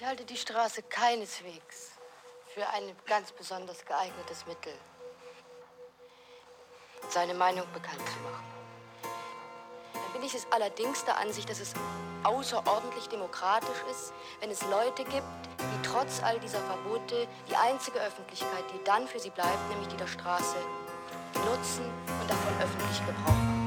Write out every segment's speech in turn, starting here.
Ich halte die Straße keineswegs für ein ganz besonders geeignetes Mittel, seine Meinung bekannt zu machen. Dann bin ich es allerdings der Ansicht, dass es außerordentlich demokratisch ist, wenn es Leute gibt, die trotz all dieser Verbote die einzige Öffentlichkeit, die dann für sie bleibt, nämlich die der Straße, nutzen und davon öffentlich Gebrauch machen.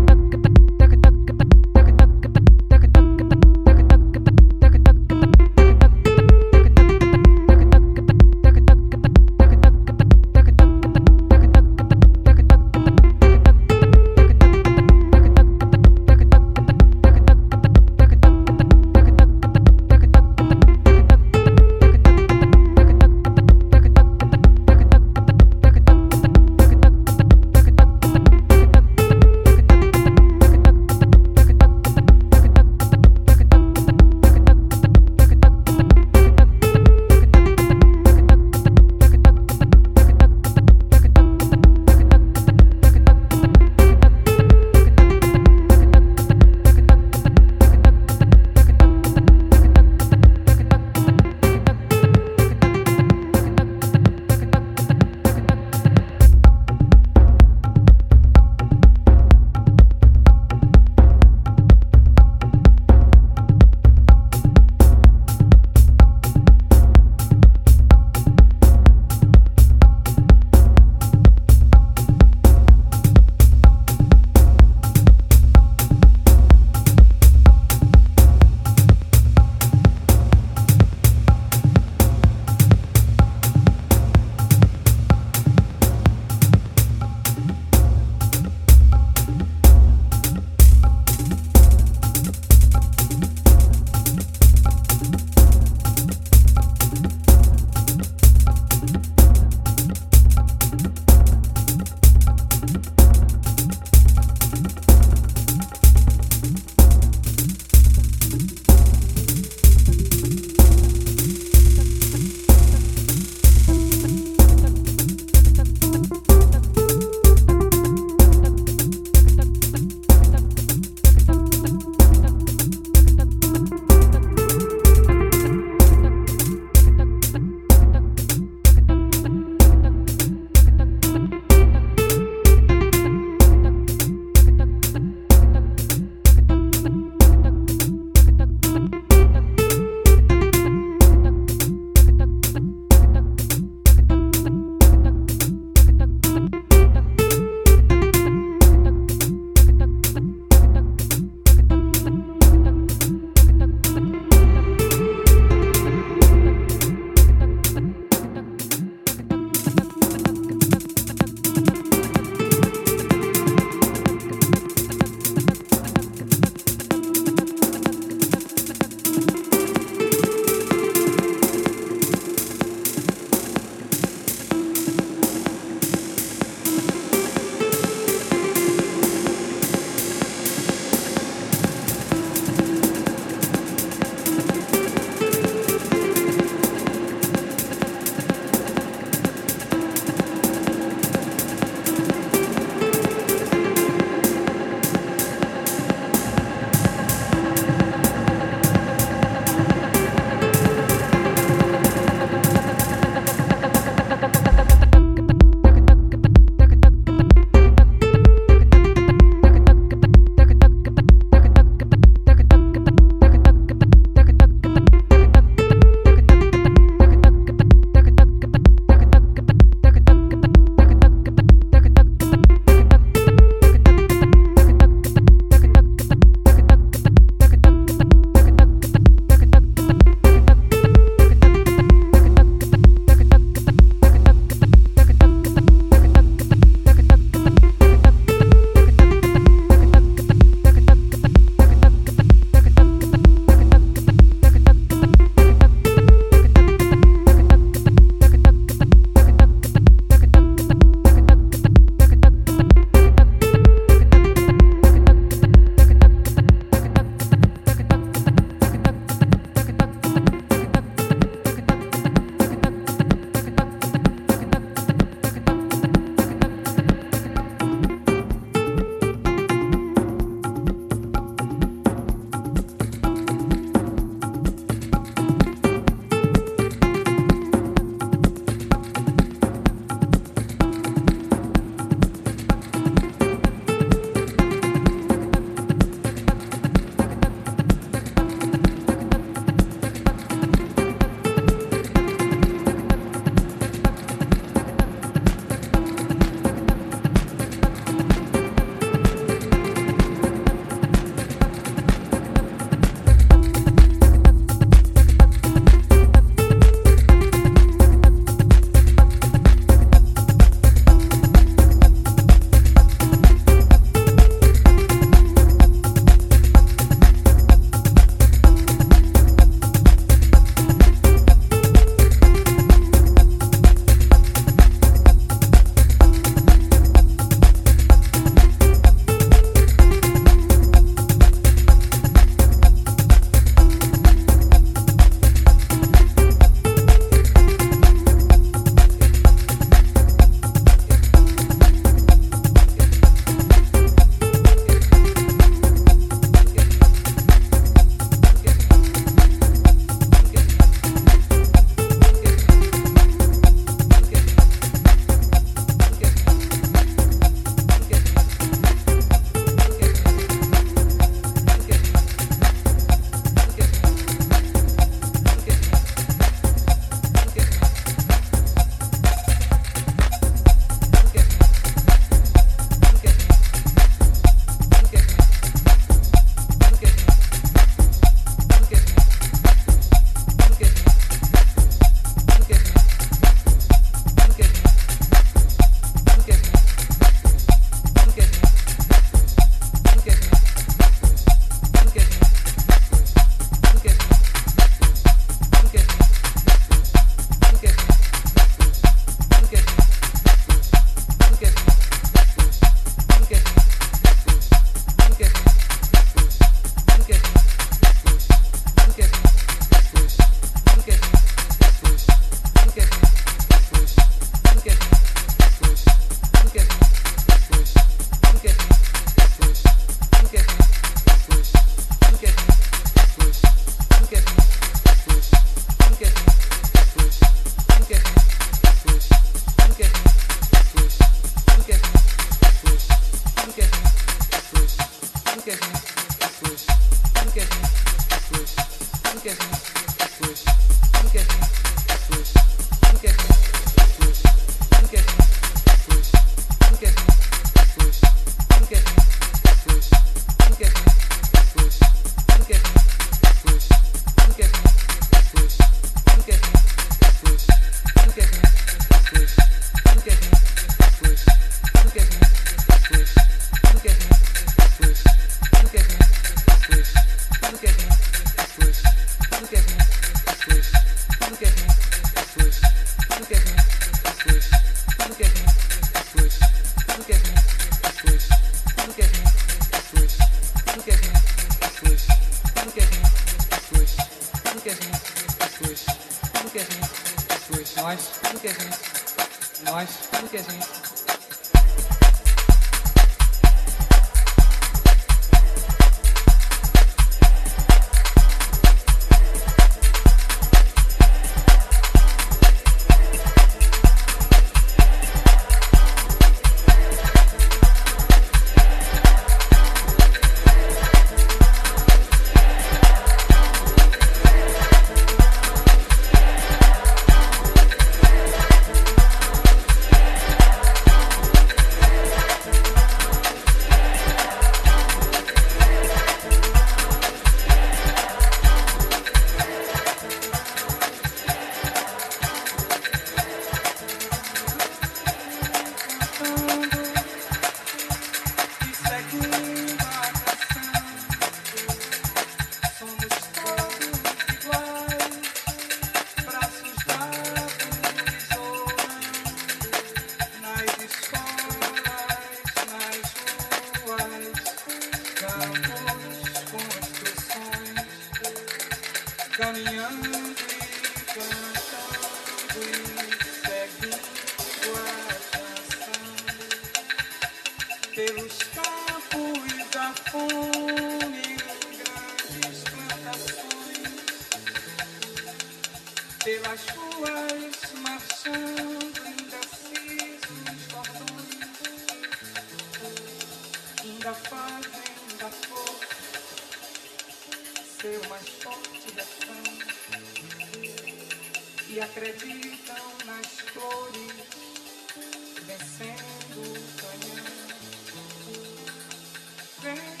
friend.